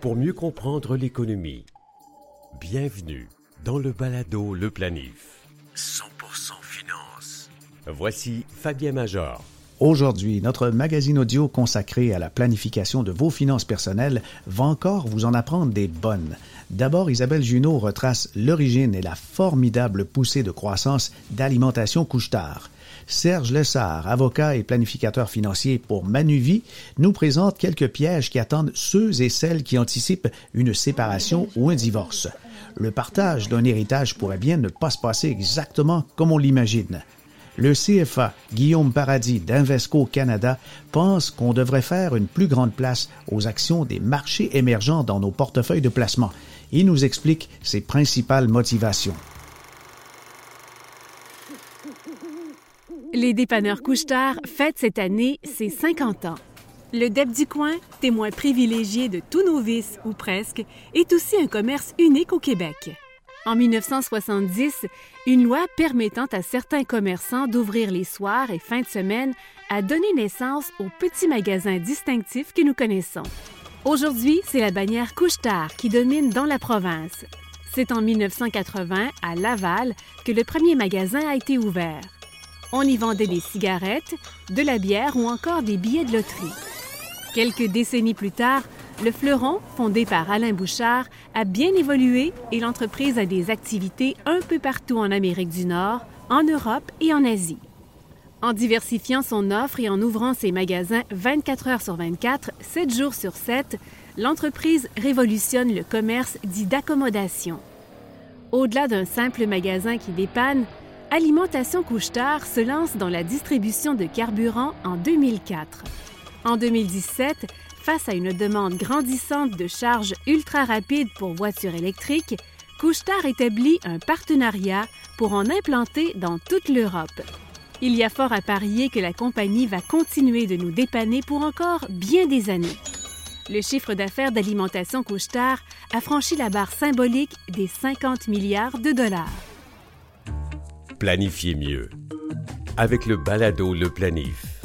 Pour mieux comprendre l'économie, bienvenue dans le balado Le Planif. 100% finance. Voici Fabien Major. Aujourd'hui, notre magazine audio consacré à la planification de vos finances personnelles va encore vous en apprendre des bonnes. D'abord, Isabelle Junot retrace l'origine et la formidable poussée de croissance d'alimentation couche-tard. Serge Lessard, avocat et planificateur financier pour Manuvie, nous présente quelques pièges qui attendent ceux et celles qui anticipent une séparation ou un divorce. Le partage d'un héritage pourrait bien ne pas se passer exactement comme on l'imagine. Le CFA, Guillaume Paradis d'Invesco Canada, pense qu'on devrait faire une plus grande place aux actions des marchés émergents dans nos portefeuilles de placement. Il nous explique ses principales motivations. Les dépanneurs couche-tard fêtent cette année ses 50 ans. Le DEP du coin, témoin privilégié de tous nos vices, ou presque, est aussi un commerce unique au Québec. En 1970, une loi permettant à certains commerçants d'ouvrir les soirs et fins de semaine a donné naissance aux petits magasins distinctifs que nous connaissons. Aujourd'hui, c'est la bannière couche-tard qui domine dans la province. C'est en 1980, à Laval, que le premier magasin a été ouvert. On y vendait des cigarettes, de la bière ou encore des billets de loterie. Quelques décennies plus tard, le fleuron, fondé par Alain Bouchard, a bien évolué et l'entreprise a des activités un peu partout en Amérique du Nord, en Europe et en Asie. En diversifiant son offre et en ouvrant ses magasins 24 heures sur 24, 7 jours sur 7, l'entreprise révolutionne le commerce dit d'accommodation. Au-delà d'un simple magasin qui dépanne, Alimentation Couche-Tard se lance dans la distribution de carburant en 2004. En 2017, face à une demande grandissante de charges ultra rapides pour voitures électriques, Couche-Tard établit un partenariat pour en implanter dans toute l'Europe. Il y a fort à parier que la compagnie va continuer de nous dépanner pour encore bien des années. Le chiffre d'affaires d'alimentation Couche-Tard a franchi la barre symbolique des 50 milliards de dollars. Planifiez mieux avec le balado Le Planif.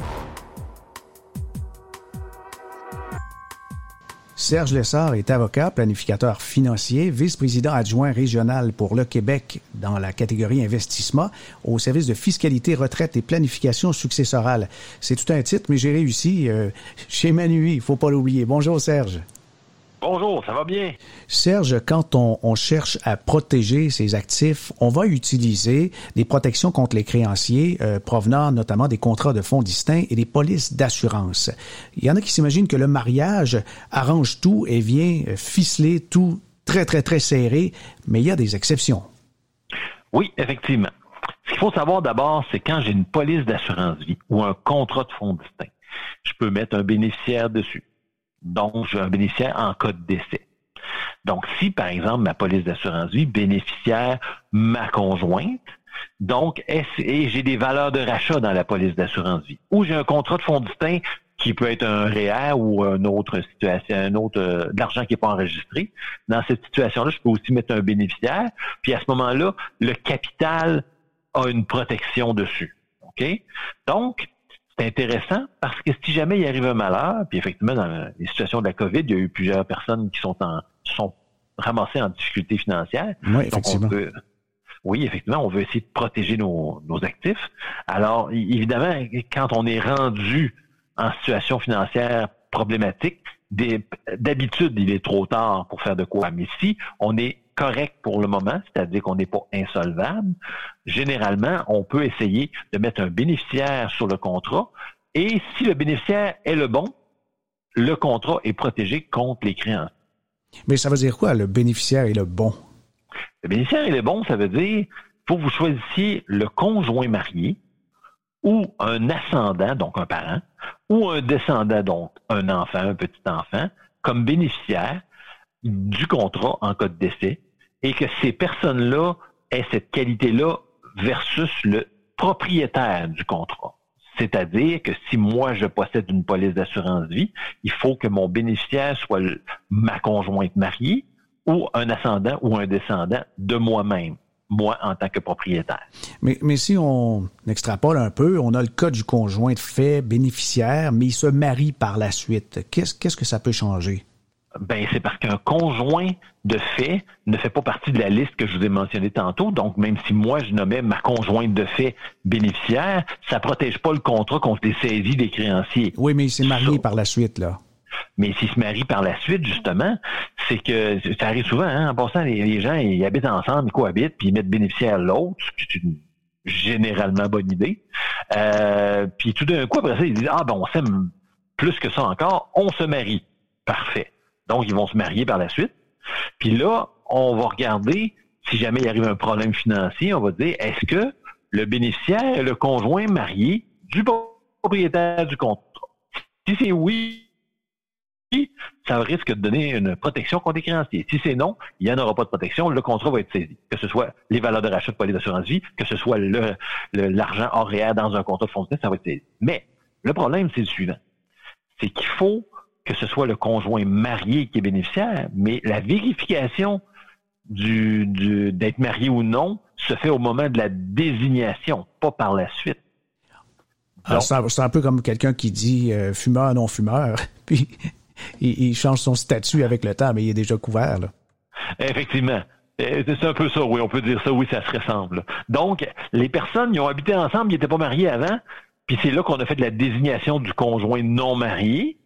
Serge Lessard est avocat, planificateur financier, vice-président adjoint régional pour le Québec dans la catégorie investissement au service de fiscalité, retraite et planification successorale. C'est tout un titre, mais j'ai réussi euh, chez Manui, il faut pas l'oublier. Bonjour Serge. Bonjour, ça va bien? Serge, quand on, cherche à protéger ses actifs, on va utiliser des protections contre les créanciers euh, provenant notamment des contrats de fonds distincts et des polices d'assurance. Il y en a qui s'imaginent que le mariage arrange tout et vient ficeler tout très, très, très serré, mais il y a des exceptions. Oui, effectivement. Ce qu'il faut savoir d'abord, c'est quand j'ai une police d'assurance vie ou un contrat de fonds distincts, je peux mettre un bénéficiaire dessus donc j'ai un bénéficiaire en cas de décès. Donc, si, par exemple, ma police d'assurance vie bénéficiaire ma conjointe, donc, et j'ai des valeurs de rachat dans la police d'assurance vie, ou j'ai un contrat de fonds distinct qui peut être un REER ou une autre situation, un autre euh, de l'argent qui n'est pas enregistré. Dans cette situation-là, je peux aussi mettre un bénéficiaire. Puis à ce moment-là, le capital a une protection dessus. OK? Donc, c'est intéressant parce que si jamais il arrive un malheur, puis effectivement, dans les situations de la COVID, il y a eu plusieurs personnes qui sont en sont ramassées en difficulté financière. Oui, effectivement. oui, effectivement, on veut essayer de protéger nos, nos actifs. Alors, évidemment, quand on est rendu en situation financière problématique, d'habitude, il est trop tard pour faire de quoi. Mais si on est correct pour le moment, c'est-à-dire qu'on n'est pas insolvable, généralement, on peut essayer de mettre un bénéficiaire sur le contrat et si le bénéficiaire est le bon, le contrat est protégé contre les créances. Mais ça veut dire quoi, le bénéficiaire est le bon? Le bénéficiaire est le bon, ça veut dire faut que vous choisissiez le conjoint marié ou un ascendant, donc un parent, ou un descendant, donc un enfant, un petit enfant, comme bénéficiaire du contrat en cas de décès et que ces personnes-là aient cette qualité-là versus le propriétaire du contrat. C'est-à-dire que si moi je possède une police d'assurance vie, il faut que mon bénéficiaire soit ma conjointe mariée ou un ascendant ou un descendant de moi-même, moi en tant que propriétaire. Mais, mais si on extrapole un peu, on a le cas du conjoint fait bénéficiaire, mais il se marie par la suite. Qu'est-ce, qu'est-ce que ça peut changer? Ben, c'est parce qu'un conjoint de fait ne fait pas partie de la liste que je vous ai mentionnée tantôt. Donc, même si moi, je nommais ma conjointe de fait bénéficiaire, ça protège pas le contrat contre les saisies des créanciers. Oui, mais il s'est marié par la suite, là. Mais s'il se marie par la suite, justement, c'est que ça arrive souvent, hein, en passant, les, gens, ils habitent ensemble, ils cohabitent, puis ils mettent bénéficiaire l'autre, c'est une généralement bonne idée. Euh, puis tout d'un coup, après ça, ils disent Ah ben on s'aime plus que ça encore, on se marie. Parfait. Donc, ils vont se marier par la suite. Puis là, on va regarder, si jamais il arrive un problème financier, on va dire, est-ce que le bénéficiaire est le conjoint marié du propriétaire du contrat? Si c'est oui, ça risque de donner une protection contre les créanciers. Si c'est non, il n'y en aura pas de protection, le contrat va être saisi. Que ce soit les valeurs de rachat de police d'assurance vie, que ce soit l'argent le, horaire dans un contrat de fonctionnement, ça va être saisi. Mais le problème, c'est le suivant. C'est qu'il faut que ce soit le conjoint marié qui est bénéficiaire, mais la vérification du, d'être marié ou non se fait au moment de la désignation, pas par la suite. c'est un peu comme quelqu'un qui dit euh, fumeur, non fumeur, puis il, change son statut avec le temps, mais il est déjà couvert. Là. Effectivement. Euh, c'est un peu ça, oui, on peut dire ça, oui, ça se ressemble. Donc, les personnes, ils ont habité ensemble, ils n'étaient pas mariés avant, puis c'est là qu'on a fait de la désignation du conjoint non marié,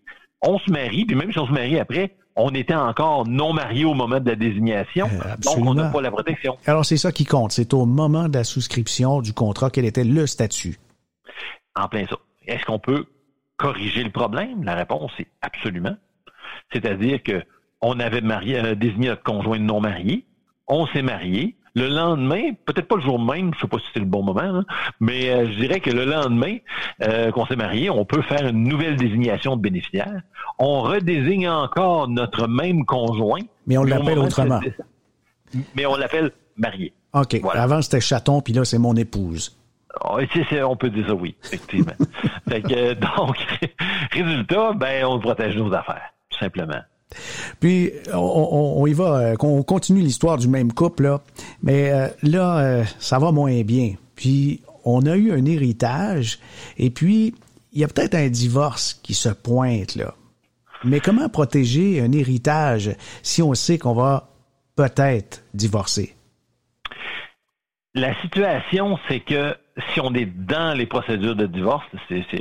on se marie, puis même si on se marie après, on était encore non marié au moment de la désignation, euh, donc on n'a pas la protection. Alors c'est ça qui compte, c'est au moment de la souscription du contrat quel était le statut. En plein ça. Est-ce qu'on peut corriger le problème? La réponse est absolument. C'est-à-dire que on avait marié, euh, désigné notre conjoint non marié, on s'est marié, le lendemain, peut-être pas le jour même, je sais pas si c'est le bon moment, mais euh, je dirais que le lendemain euh, qu'on s'est marié, on peut faire une nouvelle désignation de bénéficiaire. On redésigne encore notre même conjoint. Mais on l'appelle autrement. Mais on l'appelle marié. OK. Avant, c'était chaton, puis là, c'est mon épouse. Oh, on peut dire ça, oui, effectivement. fait que, donc, résultat, ben, on protège nos affaires, tout simplement. Puis on, y va, euh, on continue l'histoire du même couple là, mais euh, là euh, ça va moins bien. Puis on a eu un héritage et puis il y a peut-être un divorce qui se pointe là. Mais comment protéger un héritage si on sait qu'on va peut-être divorcer? La situation, c'est que si on est dans les procédures de divorce,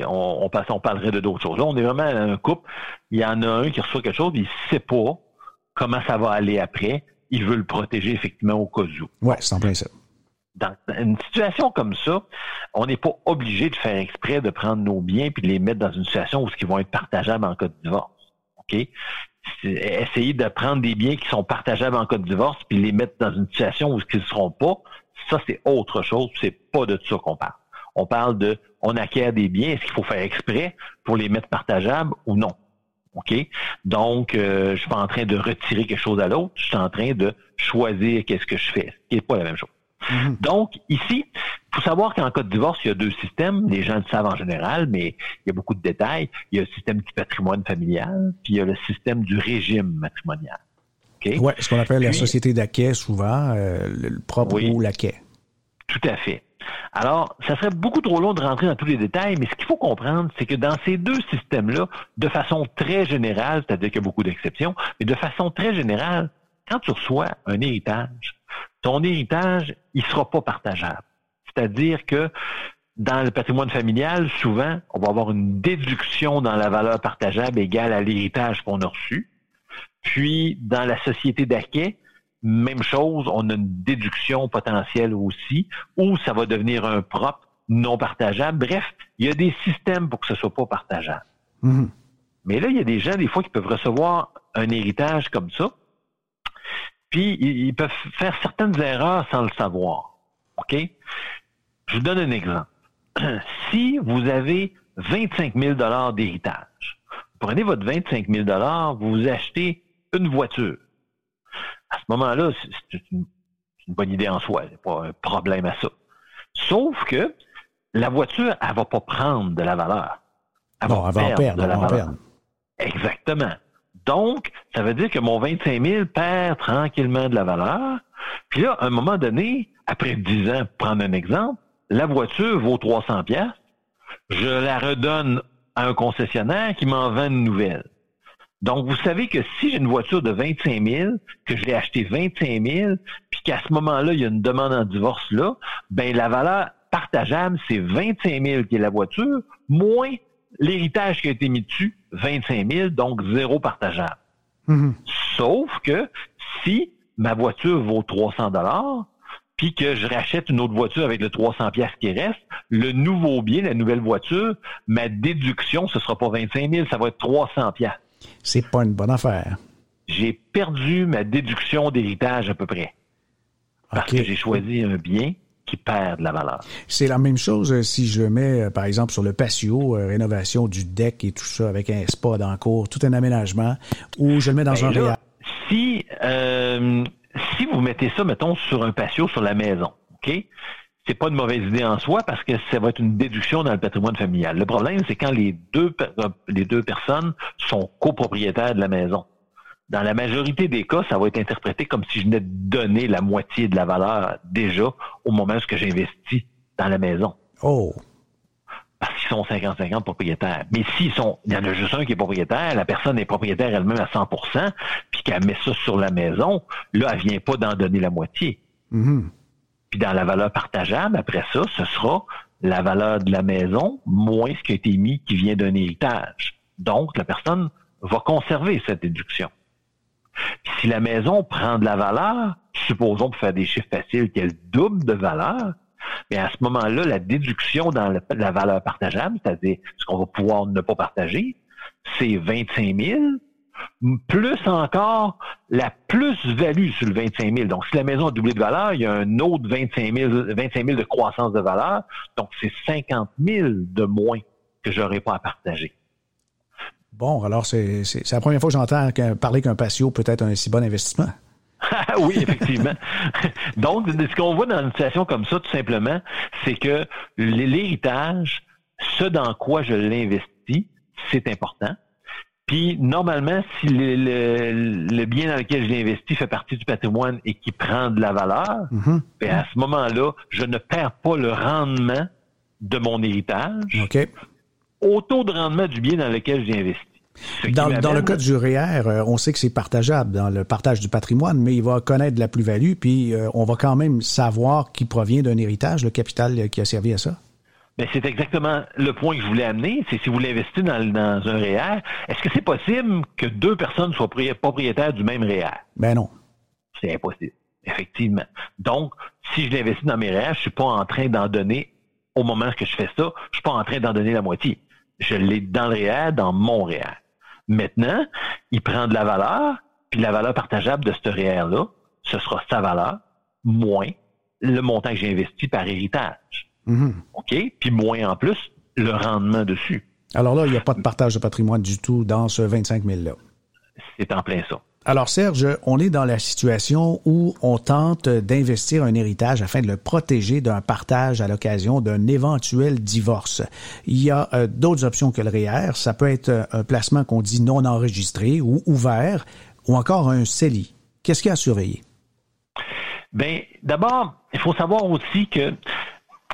on, on, on parlerait de d'autres choses. Là, on est vraiment un couple. Il y en a un qui reçoit quelque chose, il ne sait pas comment ça va aller après. Il veut le protéger effectivement au cas où. Oui, c'est en ça. Dans une situation comme ça, on n'est pas obligé de faire exprès de prendre nos biens puis de les mettre dans une situation où ils vont être partageables en cas de divorce. OK? Essayer de prendre des biens qui sont partageables en cas de divorce puis les mettre dans une situation où ils ne seront pas, ça, c'est autre chose. C'est pas de ça qu'on parle. On parle de, on acquiert des biens. Est-ce qu'il faut faire exprès pour les mettre partageables ou non? OK? Donc, euh, je suis pas en train de retirer quelque chose à l'autre. Je suis en train de choisir qu'est-ce que je fais. Ce n'est pas la même chose. Mm-hmm. Donc, ici, il faut savoir qu'en cas de divorce, il y a deux systèmes. Les gens le savent en général, mais il y a beaucoup de détails. Il y a le système du patrimoine familial, puis il y a le système du régime matrimonial. Oui, ce qu'on appelle la société d'acquet, souvent, euh, le propre ou l'acquet. Tout à fait. Alors, ça serait beaucoup trop long de rentrer dans tous les détails, mais ce qu'il faut comprendre, c'est que dans ces deux systèmes-là, de façon très générale, c'est-à-dire qu'il y a beaucoup d'exceptions, mais de façon très générale, quand tu reçois un héritage, ton héritage, il sera pas partageable. C'est-à-dire que dans le patrimoine familial, souvent, on va avoir une déduction dans la valeur partageable égale à l'héritage qu'on a reçu. Puis, dans la société d'acquet, même chose, on a une déduction potentielle aussi, ou ça va devenir un propre non partageable. Bref, il y a des systèmes pour que ce soit pas partageable. Mm-hmm. Mais là, il y a des gens, des fois, qui peuvent recevoir un héritage comme ça, puis ils peuvent faire certaines erreurs sans le savoir. OK? Je vous donne un exemple. Si vous avez 25 000 d'héritage, prenez votre 25 000 vous achetez une voiture. À ce moment-là, c'est une, bonne idée en soi. Il n'y a pas un problème à ça. Sauf que la voiture, elle ne va pas prendre de la valeur. Elle va, perdre, de la valeur. Exactement. Donc, ça veut dire que mon 25 000 perd tranquillement de la valeur. Puis là, à un moment donné, après 10 ans, pour prendre un exemple, la voiture vaut 300 pièces. Je la redonne à un concessionnaire qui m'en vend une nouvelle. Donc, vous savez que si j'ai une voiture de 25 000, que je l'ai achetée 25 000, puis qu'à ce moment-là, il y a une demande en divorce là, ben la valeur partageable, c'est 25 000 qui est la voiture, moins l'héritage qui a été mis dessus, 25 000, donc zéro partageable. Mm-hmm. Sauf que si ma voiture vaut 300 dollars, puis que je rachète une autre voiture avec le 300 pièces qui reste, le nouveau bien, la nouvelle voiture, ma déduction, ce sera pas 25 000, ça va être 300 pièces. C'est pas une bonne affaire. J'ai perdu ma déduction d'héritage à peu près. Parce que j'ai choisi un bien qui perd de la valeur. C'est la même chose euh, si je mets, euh, par exemple, sur le patio, euh, rénovation du deck et tout ça, avec un spa le cours, tout un aménagement, ou je le mets dans ben un Si, si vous mettez ça, mettons, sur un patio, sur la maison, OK? C'est pas une mauvaise idée en soi parce que ça va être une déduction dans le patrimoine familial. Le problème, c'est quand les deux, les deux personnes sont copropriétaires de la maison. Dans la majorité des cas, ça va être interprété comme si je venais de donner la moitié de la valeur déjà au moment où j'investis dans la maison. Oh! Parce qu'ils sont 50-50 propriétaires. Mais s'ils sont, il y en a juste un qui est propriétaire, la personne est propriétaire elle-même à 100% puis qu'elle met ça sur la maison, là, elle vient pas d'en donner la moitié. Mm-hmm. Puis dans la valeur partageable, après ça, ce sera la valeur de la maison moins ce qui a été mis qui vient d'un héritage. Donc, la personne va conserver cette déduction. si la maison prend de la valeur, supposons pour faire des chiffres faciles qu'elle double de valeur, mais à ce moment-là, la déduction dans la valeur partageable, c'est-à-dire ce qu'on va pouvoir ne pas partager, c'est 25 000 plus encore la plus-value sur le 25 000. Donc, si la maison a doublé de valeur, il y a un autre 25 000, 25 000 de croissance de valeur. Donc, c'est 50 000 de moins que j'aurais pas à partager. Bon, alors c'est la première fois que j'entends parler qu'un patio peut être un si bon investissement. oui, effectivement. Donc, ce qu'on voit dans une situation comme ça, tout simplement, c'est que l'héritage, ce dans quoi je l'investis, c'est important. Puis normalement, si le, bien dans lequel je l'ai investi fait partie du patrimoine et qui prend de la valeur, mhm. ben, à ce moment-là, je ne perds pas le rendement de mon héritage au taux de rendement du bien dans lequel j'ai investi. Dans, le cas du REER, euh, on sait que c'est partageable dans le partage du patrimoine, mais il va connaître de la plus-value, puis euh, on va quand même savoir qui provient d'un héritage, le capital qui a servi à ça. Ben, c'est exactement le point que je voulais amener. C'est si vous l'investissez dans, dans, un REER, est-ce que c'est possible que deux personnes soient propriétaires du même REER? Ben non. C'est impossible, effectivement. Donc, si je l'investis dans mes REER, je suis pas en train d'en donner, au moment où je fais ça, je suis pas en train d'en donner la moitié. Je l'ai dans le REER, dans mon REER. Maintenant, il prend de la valeur, puis la valeur partageable de ce REER-là, ce sera sa valeur, moins le montant que j'ai investi par héritage. Mhm. OK? Puis moins en plus, le rendement dessus. Alors là, il n'y a pas de partage de patrimoine du tout dans ce 25 000-là. C'est en plein ça. Alors Serge, on est dans la situation où on tente d'investir un héritage afin de le protéger d'un partage à l'occasion d'un éventuel divorce. Il y a euh, d'autres options que le REER. Ça peut être euh, un placement qu'on dit non enregistré ou ouvert, ou encore un CELI. Qu'est-ce qu'il y a à surveiller? Bien, d'abord, il faut savoir aussi que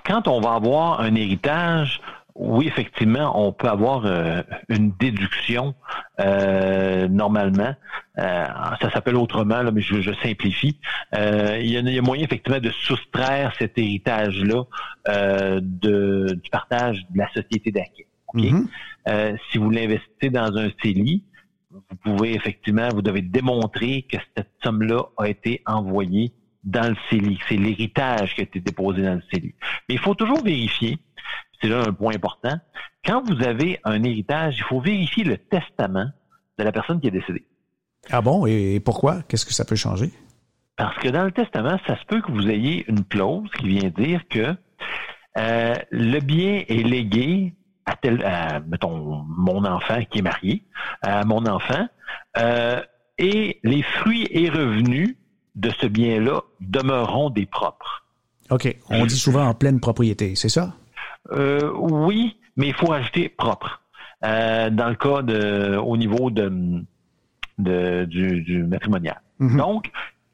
quand on va avoir un héritage, oui, effectivement, on peut avoir euh, une déduction euh, normalement. Euh, ça s'appelle autrement, là, mais je, simplifie. il, y a, moyen effectivement de soustraire cet héritage-là du partage de la société d'acquis. Mm-hmm. si vous l'investissez dans un CELI, vous pouvez effectivement, vous devez démontrer que cette somme-là a été envoyée dans le CELI. C'est l'héritage qui a été déposé dans le CELI. Mais il faut toujours vérifier, c'est là un point important, quand vous avez un héritage, il faut vérifier le testament de la personne qui est décédée. Ah bon? Et pourquoi? Qu'est-ce que ça peut changer? Parce que dans le testament, ça se peut que vous ayez une clause qui vient dire que euh, le bien est légué à tel, mettons, mon enfant qui est marié, à mon enfant, euh, et les fruits et revenus de ce bien-là demeureront des propres. OK. On dit souvent en pleine propriété, c'est ça? Euh, oui, mais il faut ajouter propre. Euh, dans le cas de, au niveau de, du, matrimonial. Mhm. Donc,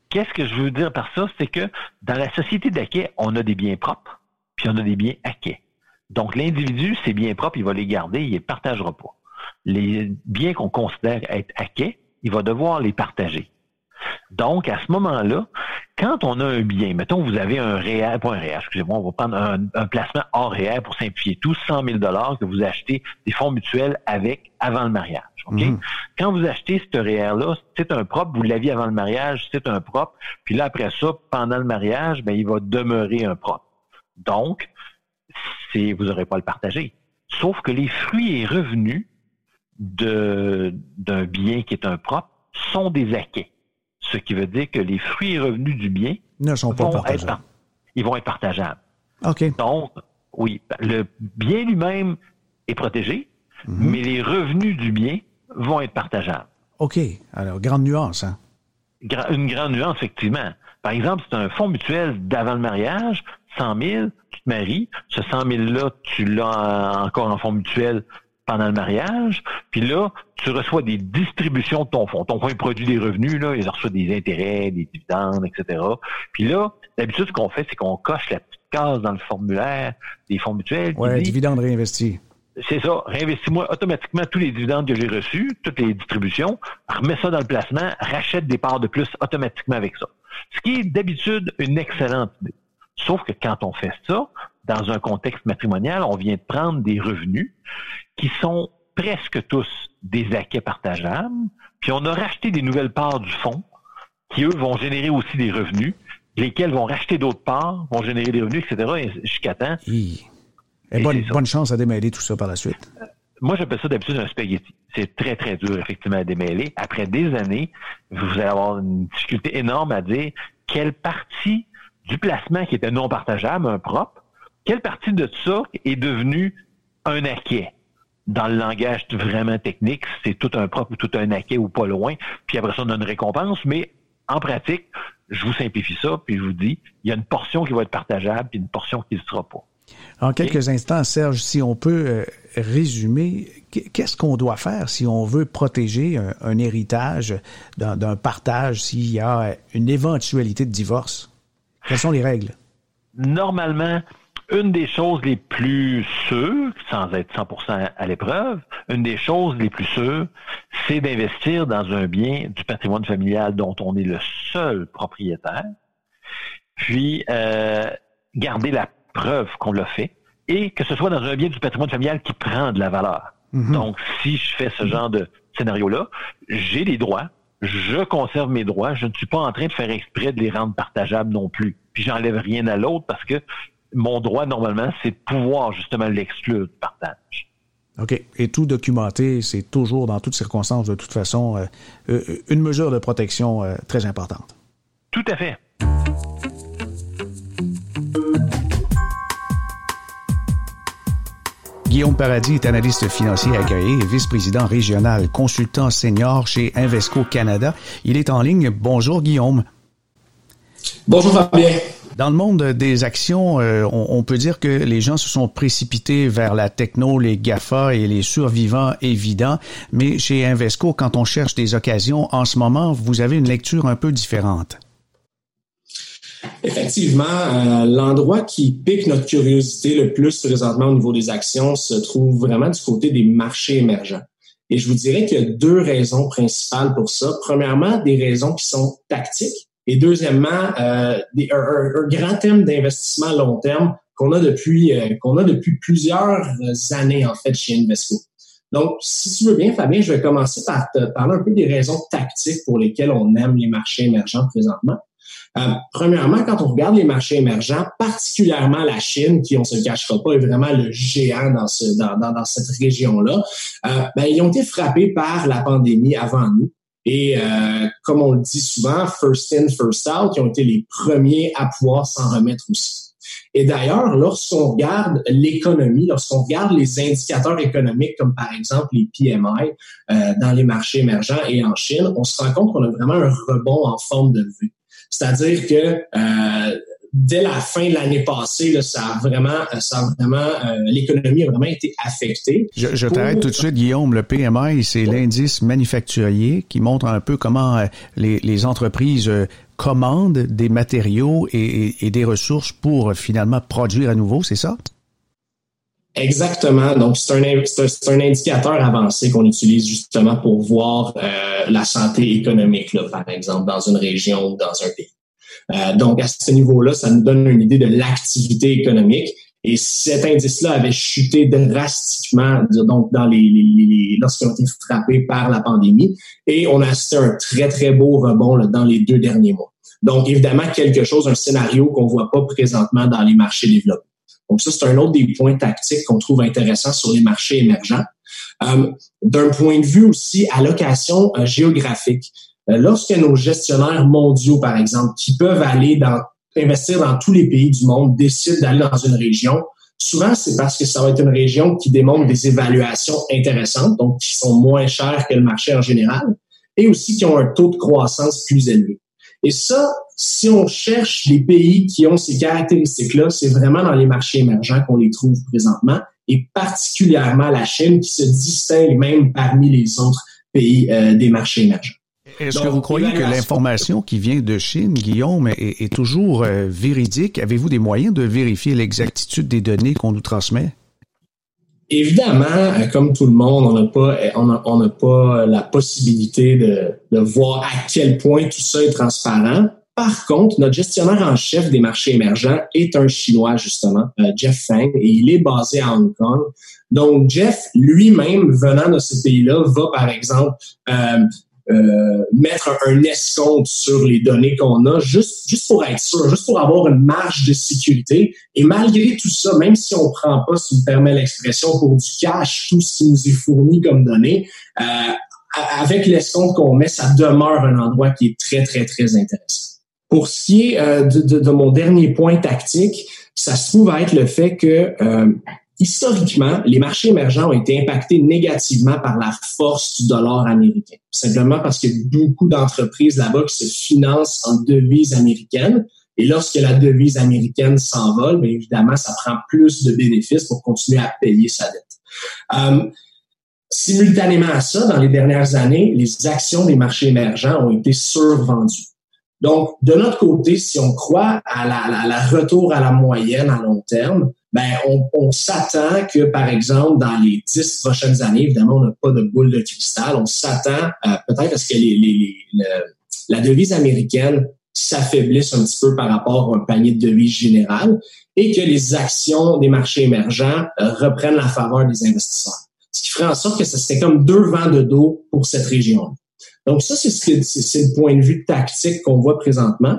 qu'est-ce que je veux dire par ça? C'est que dans la société d'acquet, on a des biens propres, puis on a des biens acquets. Donc, l'individu, ses biens propres, il va les garder, il les partagera pas. les biens qu'on considère être acquis, il va devoir les partager. Donc, à ce moment-là, quand on a un bien, mettons, vous avez un réel, pas un réel, excusez-moi, on va prendre un, placement hors réel pour simplifier tout, 100 000 que vous achetez des fonds mutuels avec avant le mariage. OK? Mhm. Quand vous achetez ce réel-là, c'est un propre, vous l'aviez avant le mariage, c'est un propre, puis là, après ça, pendant le mariage, ben, il va demeurer un propre. Donc, c'est, vous n'aurez pas à le partager. Sauf que les fruits et revenus d'un bien qui est un propre sont des acquis. Ce qui veut dire que les fruits et revenus du bien ne sont pas partageables. Être, ils vont être partageables. OK. Donc, oui, le bien lui-même est protégé, mhm. mais les revenus du bien vont être partageables. OK. Alors, grande nuance, hein? une grande nuance, effectivement. Par exemple, c'est un fonds mutuel d'avant le mariage, 100 000, tu te maries, ce 100 000-là, tu l'as encore en fonds mutuel pendant le mariage, puis là, tu reçois des distributions de ton fonds. Ton fonds produit des revenus, là, il reçoit des intérêts, des dividendes, etc. Puis là, d'habitude, ce qu'on fait, c'est qu'on coche la petite case dans le formulaire des fonds mutuels. Oui, dividendes réinvestis. C'est ça. Réinvestis-moi automatiquement tous les dividendes que j'ai reçus, toutes les distributions, remets ça dans le placement, rachète des parts de plus automatiquement avec ça. Ce qui est d'habitude une excellente idée. Sauf que quand on fait ça, dans un contexte matrimonial, on vient de prendre des revenus qui sont presque tous des acquets partageables, puis on a racheté des nouvelles parts du fonds qui, eux, vont générer aussi des revenus, lesquels vont racheter d'autres parts, vont générer des revenus, etc., jusqu'à temps. Et, bonne, bonne, chance à démêler tout ça par la suite. Euh, moi, j'appelle ça d'habitude un spaghetti. C'est très, très dur, effectivement, à démêler. Après des années, vous allez avoir une difficulté énorme à dire quelle partie du placement qui était non partageable, un propre, quelle partie de ça est devenue un acquet? Dans le langage vraiment technique, c'est tout un propre ou tout un acquet ou pas loin, puis après ça, on a une récompense, mais en pratique, je vous simplifie ça, puis je vous dis, il y a une portion qui va être partageable, puis une portion qui ne sera pas. En quelques instants, Serge, si on peut euh, résumer, qu'est-ce qu'on doit faire si on veut protéger un héritage d'un partage s'il y a une éventualité de divorce? Quelles sont les règles? Normalement, une des choses les plus sûres, sans être 100% à l'épreuve, une des choses les plus sûres, c'est d'investir dans un bien du patrimoine familial dont on est le seul propriétaire, puis euh, garder la preuve qu'on l'a fait, et que ce soit dans un bien du patrimoine familial qui prend de la valeur. Mhm. Donc, si je fais ce genre de scénario-là, j'ai les droits, je conserve mes droits, je ne suis pas en train de faire exprès de les rendre partageables non plus. Puis j'enlève rien à l'autre parce que mon droit, normalement, c'est de pouvoir justement l'exclure du partage. OK. Et tout documenté, c'est toujours, dans toutes circonstances, de toute façon, euh, euh, une mesure de protection euh, très importante. Tout à fait. Guillaume Paradis est analyste financier agréé et vice-président régional, consultant senior chez Invesco Canada. Il est en ligne. Bonjour Guillaume. Bonjour Fabien. Dans le monde des actions, euh, on, peut dire que les gens se sont précipités vers la techno, les GAFA et les survivants évidents. Mais chez Invesco, quand on cherche des occasions, en ce moment, vous avez une lecture un peu différente. Effectivement, euh, l'endroit qui pique notre curiosité le plus présentement au niveau des actions se trouve vraiment du côté des marchés émergents. Et je vous dirais qu'il y a deux raisons principales pour ça. Premièrement, des raisons qui sont tactiques et deuxièmement, euh, un, grand thème d'investissement à long terme qu'on a depuis euh, qu'on a depuis plusieurs années en fait chez Invesco. Donc, si tu veux bien, Fabien, je vais commencer par te parler un peu des raisons tactiques pour lesquelles on aime les marchés émergents présentement. Euh, premièrement, quand on regarde les marchés émergents, particulièrement la Chine, qui on se cachera pas est vraiment le géant dans, ce, dans, dans, dans cette région-là, euh, ben, ils ont été frappés par la pandémie avant nous. Et euh, comme on le dit souvent, first in, first out, qui ont été les premiers à pouvoir s'en remettre aussi. Et d'ailleurs, lorsqu'on regarde l'économie, lorsqu'on regarde les indicateurs économiques comme par exemple les PMI euh, dans les marchés émergents et en Chine, on se rend compte qu'on a vraiment un rebond en forme de vue. C'est-à-dire que euh, dès la fin de l'année passée, là, ça a vraiment, ça a vraiment, euh, l'économie a vraiment été affectée. Je, je t'arrête tout de suite, Guillaume. Le PMI, c'est l'indice manufacturier qui montre un peu comment euh, les, les entreprises euh, commandent des matériaux et, et, des ressources pour finalement produire à nouveau, c'est ça? Exactement. Donc, c'est un, un, indicateur avancé qu'on utilise justement pour voir euh, la santé économique, là, par exemple, dans une région ou dans un pays. Euh, donc, à ce niveau-là, ça nous donne une idée de l'activité économique. Et cet indice-là avait chuté drastiquement donc dans les, les, les lorsqu'ils ont été frappés par la pandémie. Et on a assisté à un très, très beau rebond là, dans les deux derniers mois. Donc, évidemment, quelque chose, un scénario qu'on voit pas présentement dans les marchés développés. Donc, ça, c'est un autre des points tactiques qu'on trouve intéressants sur les marchés émergents. Euh, D'un point de vue aussi allocation euh, géographique, euh, lorsque nos gestionnaires mondiaux, par exemple, qui peuvent aller dans investir dans tous les pays du monde, décident d'aller dans une région, souvent c'est parce que ça va être une région qui démontre des évaluations intéressantes, donc qui sont moins chères que le marché en général, et aussi qui ont un taux de croissance plus élevé. Et ça, si on cherche les pays qui ont ces caractéristiques-là, c'est vraiment dans les marchés émergents qu'on les trouve présentement, et particulièrement la Chine qui se distingue même parmi les autres pays euh, des marchés émergents. Est-ce que vous croyez que l'information qui vient de Chine, Guillaume, est, toujours euh, véridique? Avez-vous des moyens de vérifier l'exactitude des données qu'on nous transmet? Évidemment, euh, comme tout le monde, on n'a pas, on n'a pas la possibilité de, de voir à quel point tout ça est transparent. Par contre, notre gestionnaire en chef des marchés émergents est un Chinois, justement, euh, Jeff Fang, et il est basé à Hong Kong. Donc, Jeff, lui-même, venant de ce pays-là, va, par exemple, euh, euh, mettre un, escompte sur les données qu'on a, juste, juste pour être sûr, juste pour avoir une marge de sécurité. Et malgré tout ça, même si on prend pas, si vous me permet l'expression, pour du cash, tout ce qui nous est fourni comme données, avec l'escompte qu'on met, ça demeure un endroit qui est très, très, très intéressant. Pour ce qui est euh, de, mon dernier point tactique, ça se trouve à être le fait que historiquement, les marchés émergents ont été impactés négativement par la force du dollar américain. Simplement parce qu'il y a beaucoup d'entreprises là-bas qui se financent en devises américaines. Et lorsque la devise américaine s'envole, bien évidemment, ça prend plus de bénéfices pour continuer à payer sa dette. Euh, simultanément à ça, dans les dernières années, les actions des marchés émergents ont été survendues. Donc, de notre côté, si on croit à la, la retour à la moyenne à long terme, ben on, on s'attend que, par exemple, dans les dix prochaines années, évidemment, on n'a pas de boule de cristal, on s'attend peut-être à ce que la devise américaine s'affaiblisse un petit peu par rapport à un panier de devises général et que les actions des marchés émergents euh, reprennent la faveur des investisseurs. Ce qui ferait en sorte que ce serait comme deux vents de dos pour cette région. Donc ça, c'est c'est le point de vue tactique qu'on voit présentement.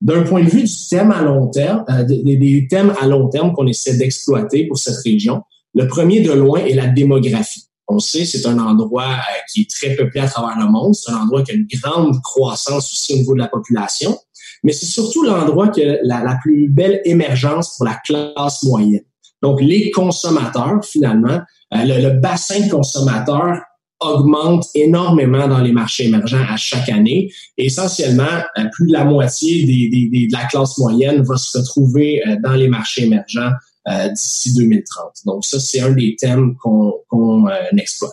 D'un point de vue du thème à long terme, euh, des, thèmes à long terme qu'on essaie d'exploiter pour cette région, le premier de loin est la démographie. On sait, c'est un endroit euh, qui est très peuplé à travers le monde. C'est un endroit qui a une grande croissance aussi au niveau de la population. Mais c'est surtout l'endroit qui a la, la, plus belle émergence pour la classe moyenne. Donc, les consommateurs, finalement, euh, le, le, bassin de consommateurs augmente énormément dans les marchés émergents à chaque année. Et essentiellement, euh, plus de la moitié des, des, de la classe moyenne va se retrouver euh, dans les marchés émergents euh, d'ici 2030. Donc ça, c'est un des thèmes qu'on qu'on exploite.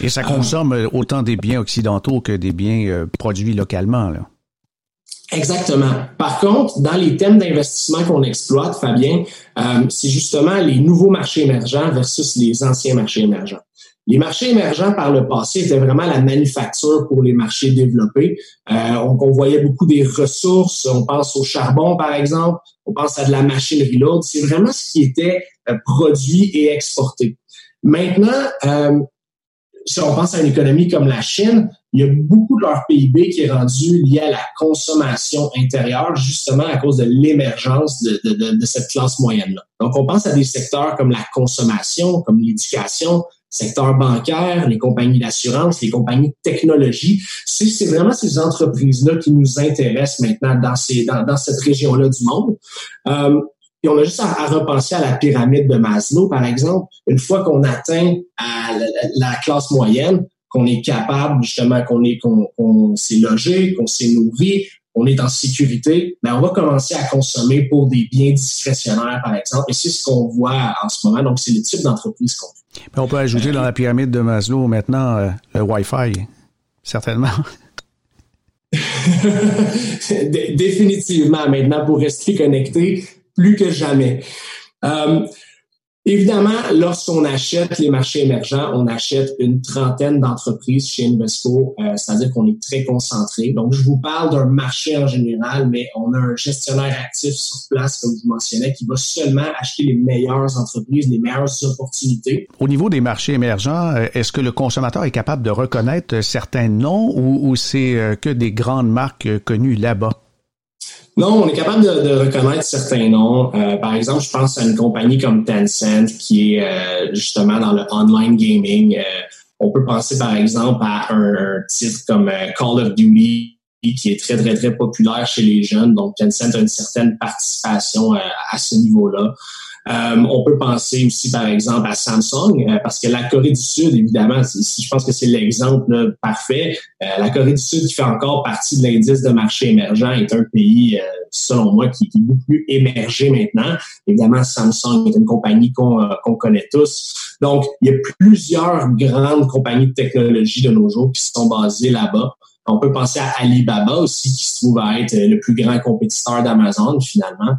Et ça consomme autant des biens occidentaux que des biens produits localement. Là. Exactement. Par contre, dans les thèmes d'investissement qu'on exploite, Fabien, euh, c'est justement les nouveaux marchés émergents versus les anciens marchés émergents. Les marchés émergents par le passé étaient vraiment la manufacture pour les marchés développés. Euh, on, on, voyait beaucoup des ressources. On pense au charbon, par exemple. On pense à de la machinerie lourde. C'est vraiment ce qui était euh, produit et exporté. Maintenant, euh, si on pense à une économie comme la Chine, il y a beaucoup de leur PIB qui est rendu lié à la consommation intérieure, justement à cause de l'émergence de, de, de, cette classe moyenne-là. Donc, on pense à des secteurs comme la consommation, comme l'éducation, secteur bancaire, les compagnies d'assurance, les compagnies de technologie. C'est vraiment ces entreprises-là qui nous intéressent maintenant dans, ces, dans, dans cette région-là du monde. Euh, et on a juste à, repenser à la pyramide de Maslow, par exemple. Une fois qu'on atteint à la, classe moyenne, qu'on est capable justement, qu'on est qu'on s'est logé, qu'on s'est nourri, on est en sécurité, ben on va commencer à consommer pour des biens discrétionnaires, par exemple. Et c'est ce qu'on voit en ce moment. Donc, c'est le type d'entreprise qu'on fait. On peut ajouter dans la pyramide de Maslow maintenant euh, le Wi-Fi, certainement. Définitivement, maintenant, pour rester connecté, plus que jamais. Euh, Évidemment, lorsqu'on achète les marchés émergents, on achète une trentaine d'entreprises chez Invesco, euh, c'est-à-dire qu'on est très concentré. Donc, je vous parle d'un marché en général, mais on a un gestionnaire actif sur place, comme je vous mentionnais, qui va seulement acheter les meilleures entreprises, les meilleures opportunités. Au niveau des marchés émergents, euh, est-ce que le consommateur est capable de reconnaître certains noms ou, c'est euh, que des grandes marques connues là-bas? Non, on est capable de, reconnaître certains noms. Euh, par exemple, je pense à une compagnie comme Tencent qui est euh, justement dans le online gaming. Euh, on peut penser par exemple à un, titre comme Call of Duty qui est très, très, très populaire chez les jeunes. Donc, Tencent a une certaine participation à ce niveau-là. Euh, on peut penser aussi, par exemple, à Samsung, euh, parce que la Corée du Sud, évidemment, je pense que c'est l'exemple parfait. Euh, la Corée du Sud, qui fait encore partie de l'indice de marché émergent, est un pays, selon moi, qui, est beaucoup plus émergé maintenant. Évidemment, Samsung est une compagnie qu'on connaît tous. Donc, il y a plusieurs grandes compagnies de technologie de nos jours qui sont basées là-bas. On peut penser à Alibaba aussi, qui se trouve à être le plus grand compétiteur d'Amazon, finalement.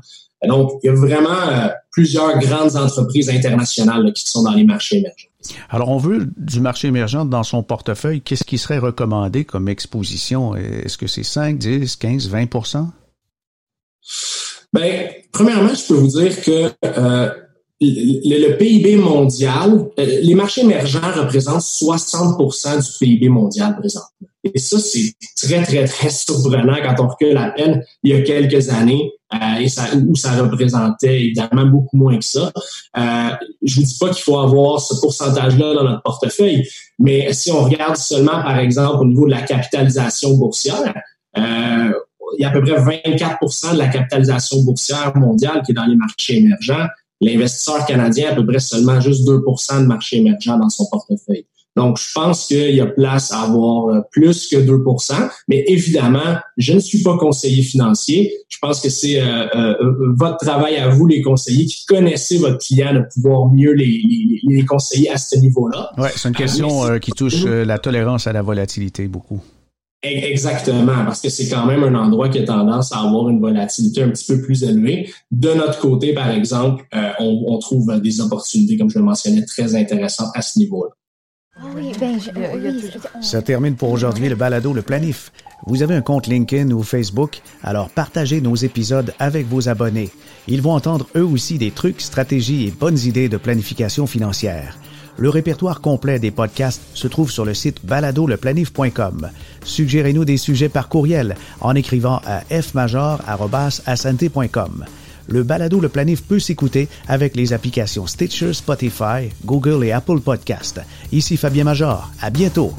Donc, il y a vraiment euh, plusieurs grandes entreprises internationales qui sont dans les marchés émergents. Alors, on veut du marché émergent dans son portefeuille. Qu'est-ce qui serait recommandé comme exposition? Est-ce que c'est 5, 10, 15, 20 Bien, premièrement, je peux vous dire que euh, le, PIB mondial, euh, les marchés émergents représentent 60% du PIB mondial présentement. Et ça, c'est très, très, très surprenant quand on recule à peine il y a quelques années euh, où ça représentait évidemment beaucoup moins que ça. Euh, je vous dis pas qu'il faut avoir ce pourcentage-là dans notre portefeuille, mais si on regarde seulement, par exemple, au niveau de la capitalisation boursière, euh, il y a à peu près 24% de la capitalisation boursière mondiale qui est dans les marchés émergents. L'investisseur canadien a à peu près seulement juste 2 de marché émergent dans son portefeuille. Donc, je pense qu'il y a place à avoir euh, plus que 2 mais évidemment, je ne suis pas conseiller financier. Je pense que c'est euh, euh, votre travail à vous, les conseillers, qui connaissez votre client, de pouvoir mieux les, les, conseiller à ce niveau-là. Oui, c'est une question qui touche la tolérance à la volatilité beaucoup. Exactement, parce que c'est quand même un endroit qui a tendance à avoir une volatilité un petit peu plus élevée. De notre côté, par exemple, on, on, trouve des opportunités, comme je le mentionnais, très intéressantes à ce niveau-là. Ah ben, Ça termine pour aujourd'hui le balado Le Planif. Vous avez un compte LinkedIn ou Facebook, alors partagez nos épisodes avec vos abonnés. Ils vont entendre eux aussi des trucs, stratégies et bonnes idées de planification financière. Le répertoire complet des podcasts se trouve sur le site baladoleplanif.com. Suggérez-nous des sujets par courriel en écrivant à fmajor.com. Le balado Le Planif peut s'écouter avec les applications Stitcher, Spotify, Google et Apple Podcast. Ici Fabien Major. À bientôt.